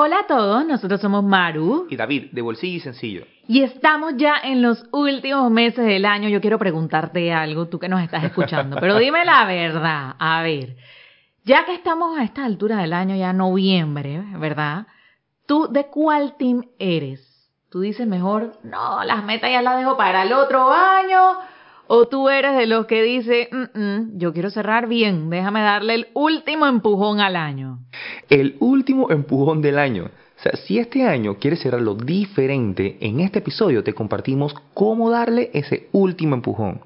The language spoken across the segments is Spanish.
Hola a todos, nosotros somos Maru y David, de Bolsillo y Sencillo. y estamos ya en los últimos meses del año. Yo quiero preguntarte algo, tú que nos estás escuchando, pero dime la verdad. A ver, ya que estamos a esta altura del año, ya noviembre, ¿verdad? ¿Tú de cuál team eres? ¿Tú dices mejor, no, las metas ya las dejo para el otro año? ¿O tú eres de los que dice, "Mm, yo quiero cerrar bien, déjame darle el último empujón al año? El último empujón del año. O sea, si este año quieres cerrarlo diferente, en este episodio te compartimos cómo darle ese último empujón.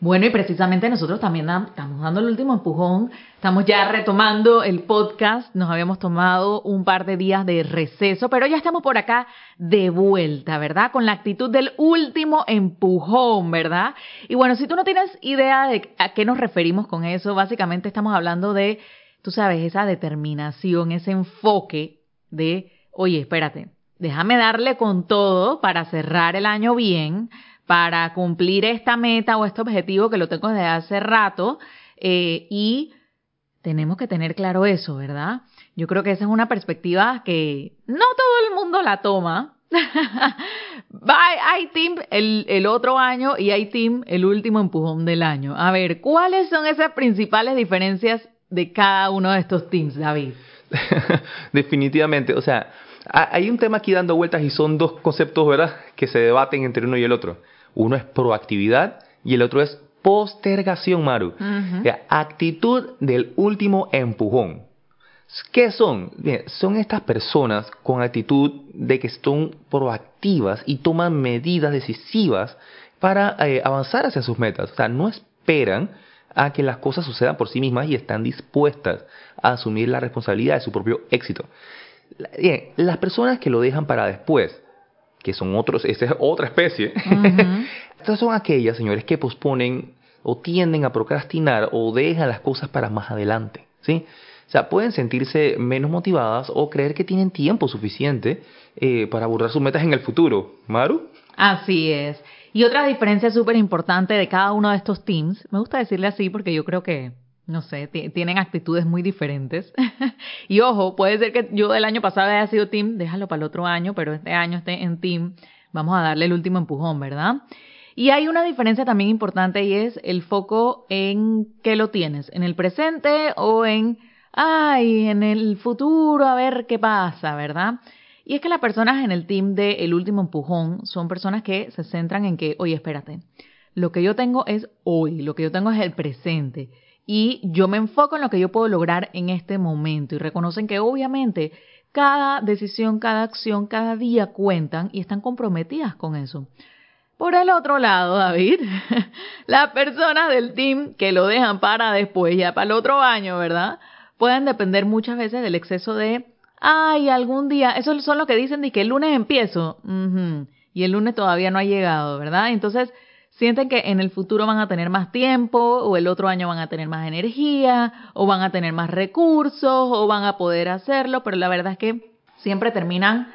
Bueno, y precisamente nosotros también estamos dando el último empujón. Estamos ya retomando el podcast. Nos habíamos tomado un par de días de receso, pero ya estamos por acá de vuelta, ¿verdad? Con la actitud del último empujón, ¿verdad? Y bueno, si tú no tienes idea de a qué nos referimos con eso, básicamente estamos hablando de, tú sabes, esa determinación, ese enfoque de, oye, espérate, déjame darle con todo para cerrar el año bien, para cumplir esta meta o este objetivo que lo tengo desde hace rato eh, y tenemos que tener claro eso, ¿verdad? Yo creo que esa es una perspectiva que no todo el mundo la toma. Hay, team el, el otro año y hay team el último empujón del año. A ver, ¿cuáles son esas principales diferencias de cada uno de estos teams, David? Definitivamente, o sea, hay un tema aquí dando vueltas y son dos conceptos, ¿verdad?, que se debaten entre uno y el otro. Uno es proactividad y el otro es postergación, Maru. O sea, actitud del último empujón. ¿Qué son? Bien, son estas personas con actitud de que son proactivas y toman medidas decisivas para eh, avanzar hacia sus metas. O sea, no esperan a que las cosas sucedan por sí mismas y están dispuestas a asumir la responsabilidad de su propio éxito. Bien, las personas que lo dejan para después, que son otros, esa es otra especie, estas son aquellas, señores, que posponen o tienden a procrastinar o dejan las cosas para más adelante, ¿sí? O sea, pueden sentirse menos motivadas o creer que tienen tiempo suficiente eh, para abordar sus metas en el futuro. ¿Maru? Así es. Y otra diferencia súper importante de cada uno de estos teams, me gusta decirle así porque yo creo que, no sé, ti- tienen actitudes muy diferentes. y ojo, puede ser que yo el año pasado haya sido team, déjalo para el otro año, pero este año esté en team, vamos a darle el último empujón, ¿verdad? Y hay una diferencia también importante y es el foco en qué lo tienes, en el presente o en, ay, en el futuro, a ver qué pasa, ¿verdad? Y es que las personas en el team de El Último Empujón son personas que se centran en que, oye, espérate, lo que yo tengo es hoy, lo que yo tengo es el presente. Y yo me enfoco en lo que yo puedo lograr en este momento. Y reconocen que obviamente cada decisión, cada acción, cada día cuentan y están comprometidas con eso. Por el otro lado, David, las personas del team que lo dejan para después, ya para el otro año, ¿verdad? Pueden depender muchas veces del exceso de, ay, algún día, eso son lo que dicen de que el lunes empiezo, y el lunes todavía no ha llegado, ¿verdad? Entonces, sienten que en el futuro van a tener más tiempo, o el otro año van a tener más energía, o van a tener más recursos, o van a poder hacerlo, pero la verdad es que siempre terminan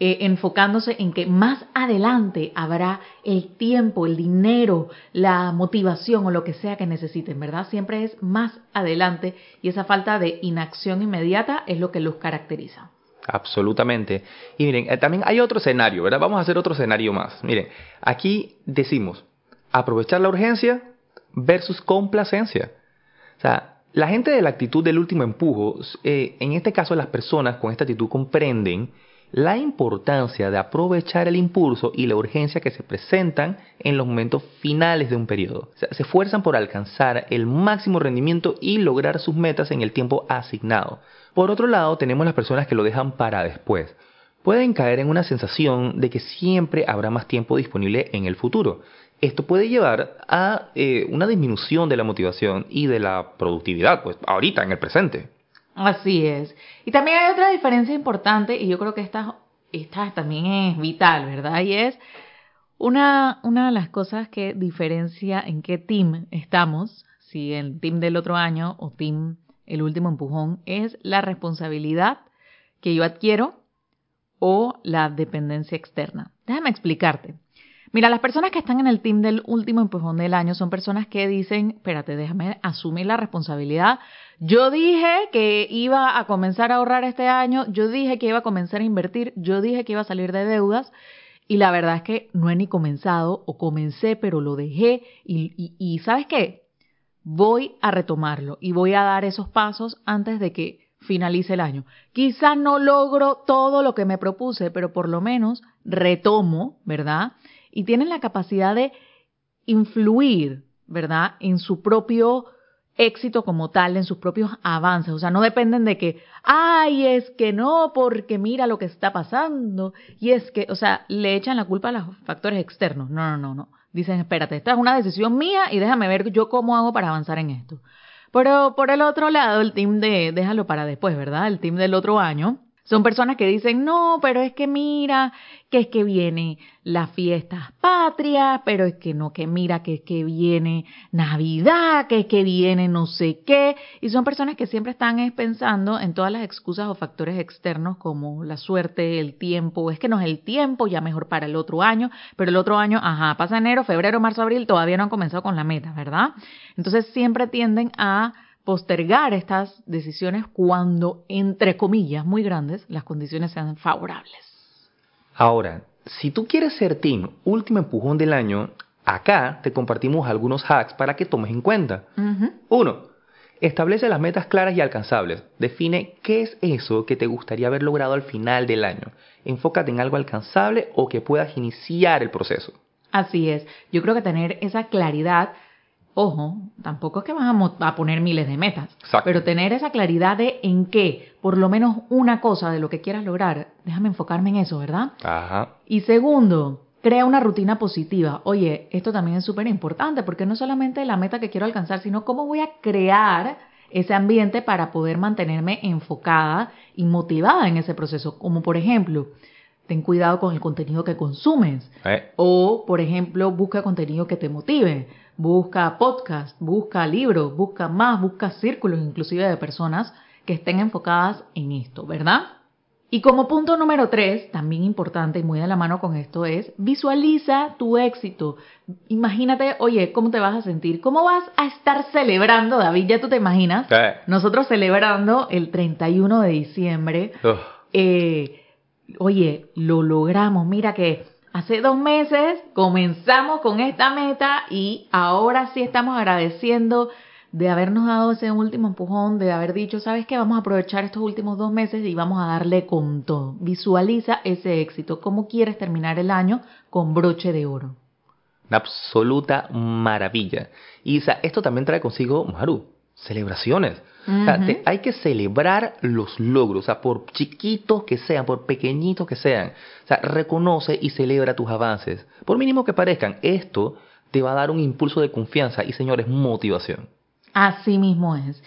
eh, enfocándose en que más adelante habrá el tiempo, el dinero, la motivación o lo que sea que necesiten, ¿verdad? Siempre es más adelante y esa falta de inacción inmediata es lo que los caracteriza. Absolutamente. Y miren, eh, también hay otro escenario, ¿verdad? Vamos a hacer otro escenario más. Miren, aquí decimos aprovechar la urgencia versus complacencia. O sea, la gente de la actitud del último empujo, eh, en este caso las personas con esta actitud comprenden la importancia de aprovechar el impulso y la urgencia que se presentan en los momentos finales de un periodo. Se esfuerzan por alcanzar el máximo rendimiento y lograr sus metas en el tiempo asignado. Por otro lado, tenemos las personas que lo dejan para después. Pueden caer en una sensación de que siempre habrá más tiempo disponible en el futuro. Esto puede llevar a eh, una disminución de la motivación y de la productividad, pues ahorita, en el presente. Así es. Y también hay otra diferencia importante, y yo creo que esta, esta también es vital, ¿verdad? Y es Una, una de las cosas que diferencia en qué team estamos, si el team del otro año o team el último empujón, es la responsabilidad que yo adquiero o la dependencia externa. Déjame explicarte. Mira, las personas que están en el team del último empujón del año son personas que dicen, espérate, déjame asumir la responsabilidad. Yo dije que iba a comenzar a ahorrar este año, yo dije que iba a comenzar a invertir, yo dije que iba a salir de deudas y la verdad es que no he ni comenzado o comencé pero lo dejé y, y ¿sabes qué? Voy a retomarlo y voy a dar esos pasos antes de que finalice el año. Quizás no logro todo lo que me propuse, pero por lo menos retomo, ¿verdad? Y tienen la capacidad de influir, ¿verdad?, en su propio éxito como tal, en sus propios avances. O sea, no dependen de que, ay, es que no, porque mira lo que está pasando. Y es que, o sea, le echan la culpa a los factores externos. No, no, no, no. Dicen, espérate, esta es una decisión mía y déjame ver yo cómo hago para avanzar en esto. Pero por el otro lado, el team de, déjalo para después, ¿verdad? El team del otro año, son personas que dicen, no, pero es que mira, que es que viene las fiestas patrias, pero es que no, que mira, que es que viene Navidad, que es que viene no sé qué. Y son personas que siempre están pensando en todas las excusas o factores externos como la suerte, el tiempo, es que no es el tiempo, ya mejor para el otro año, pero el otro año, ajá, pasa enero, febrero, marzo, abril, todavía no han comenzado con la meta, ¿verdad? Entonces siempre tienden a postergar estas decisiones cuando, entre comillas, muy grandes, las condiciones sean favorables. Ahora, si tú quieres ser team último empujón del año, acá te compartimos algunos hacks para que tomes en cuenta. Uno, establece las metas claras y alcanzables. Define qué es eso que te gustaría haber logrado al final del año. Enfócate en algo alcanzable o que puedas iniciar el proceso. Así es. Yo creo que tener esa claridad Ojo, tampoco es que vas a, poner miles de metas, pero tener esa claridad de en qué, por lo menos una cosa de lo que quieras lograr, déjame enfocarme en eso, ¿verdad? Ajá. Y segundo, crea una rutina positiva. Oye, esto también es súper importante porque no solamente la meta que quiero alcanzar, sino cómo voy a crear ese ambiente para poder mantenerme enfocada y motivada en ese proceso. Como por ejemplo, ten cuidado con el contenido que consumes. Eh. O, por ejemplo, busca contenido que te motive busca podcast, busca libros, busca más, busca círculos inclusive de personas que estén enfocadas en esto, ¿verdad? Y como punto número tres, también importante y muy de la mano con esto es, visualiza tu éxito. Imagínate, oye, ¿cómo te vas a sentir? ¿Cómo vas a estar celebrando, David? Ya tú te imaginas. Nosotros celebrando el 31 de diciembre. Eh, oye, lo logramos. Mira que Hace dos meses comenzamos con esta meta y ahora sí estamos agradeciendo de habernos dado ese último empujón, de haber dicho, ¿sabes qué? Vamos a aprovechar estos últimos dos meses y vamos a darle con todo. Visualiza ese éxito. ¿Cómo quieres terminar el año con broche de oro? Una absoluta maravilla. Y esto también trae consigo, Maru, celebraciones hay que celebrar los logros, o sea, por chiquitos que sean, por pequeñitos que sean. O sea, reconoce y celebra tus avances. Por mínimo que parezcan, esto te va a dar un impulso de confianza y, señores, motivación. Así mismo es.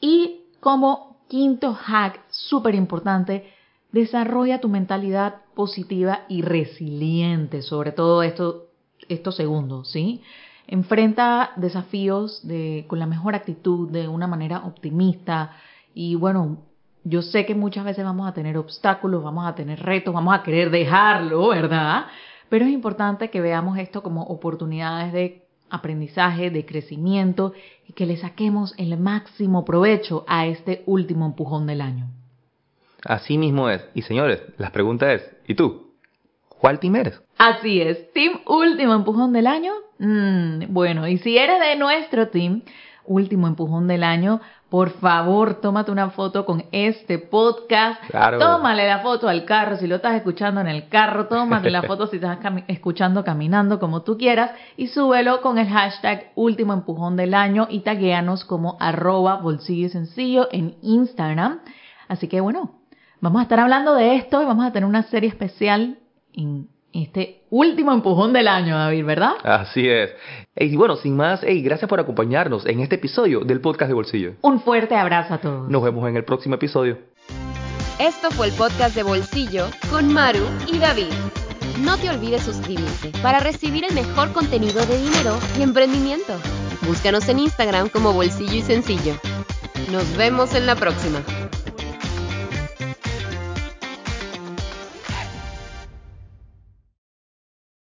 Y como quinto hack súper importante, desarrolla tu mentalidad positiva y resiliente, sobre todo esto, estos segundos, ¿sí? Enfrenta desafíos de, con la mejor actitud, de una manera optimista y bueno, yo sé que muchas veces vamos a tener obstáculos, vamos a tener retos, vamos a querer dejarlo, ¿verdad? Pero es importante que veamos esto como oportunidades de aprendizaje, de crecimiento y que le saquemos el máximo provecho a este último empujón del año. Así mismo es. Y señores, la pregunta es, ¿y tú? ¿Cuál team? Así es, team último empujón del año. Mm, bueno, y si eres de nuestro team, último empujón del año, por favor, tómate una foto con este podcast. Claro. Tómale la foto al carro si lo estás escuchando en el carro. Tómate la foto si estás escuchando caminando como tú quieras. Y súbelo con el hashtag último empujón del año y taguéanos como arroba bolsillo sencillo en Instagram. Así que bueno, vamos a estar hablando de esto y vamos a tener una serie especial en este último empujón del año, David, ¿verdad? Así es. Y bueno, sin más, hey, gracias por acompañarnos en este episodio del podcast de Bolsillo. Un fuerte abrazo a todos. Nos vemos en el próximo episodio. Esto fue el podcast de Bolsillo con Maru y David. No te olvides suscribirte para recibir el mejor contenido de dinero y emprendimiento. Búscanos en Instagram como Bolsillo y Sencillo. Nos vemos en la próxima.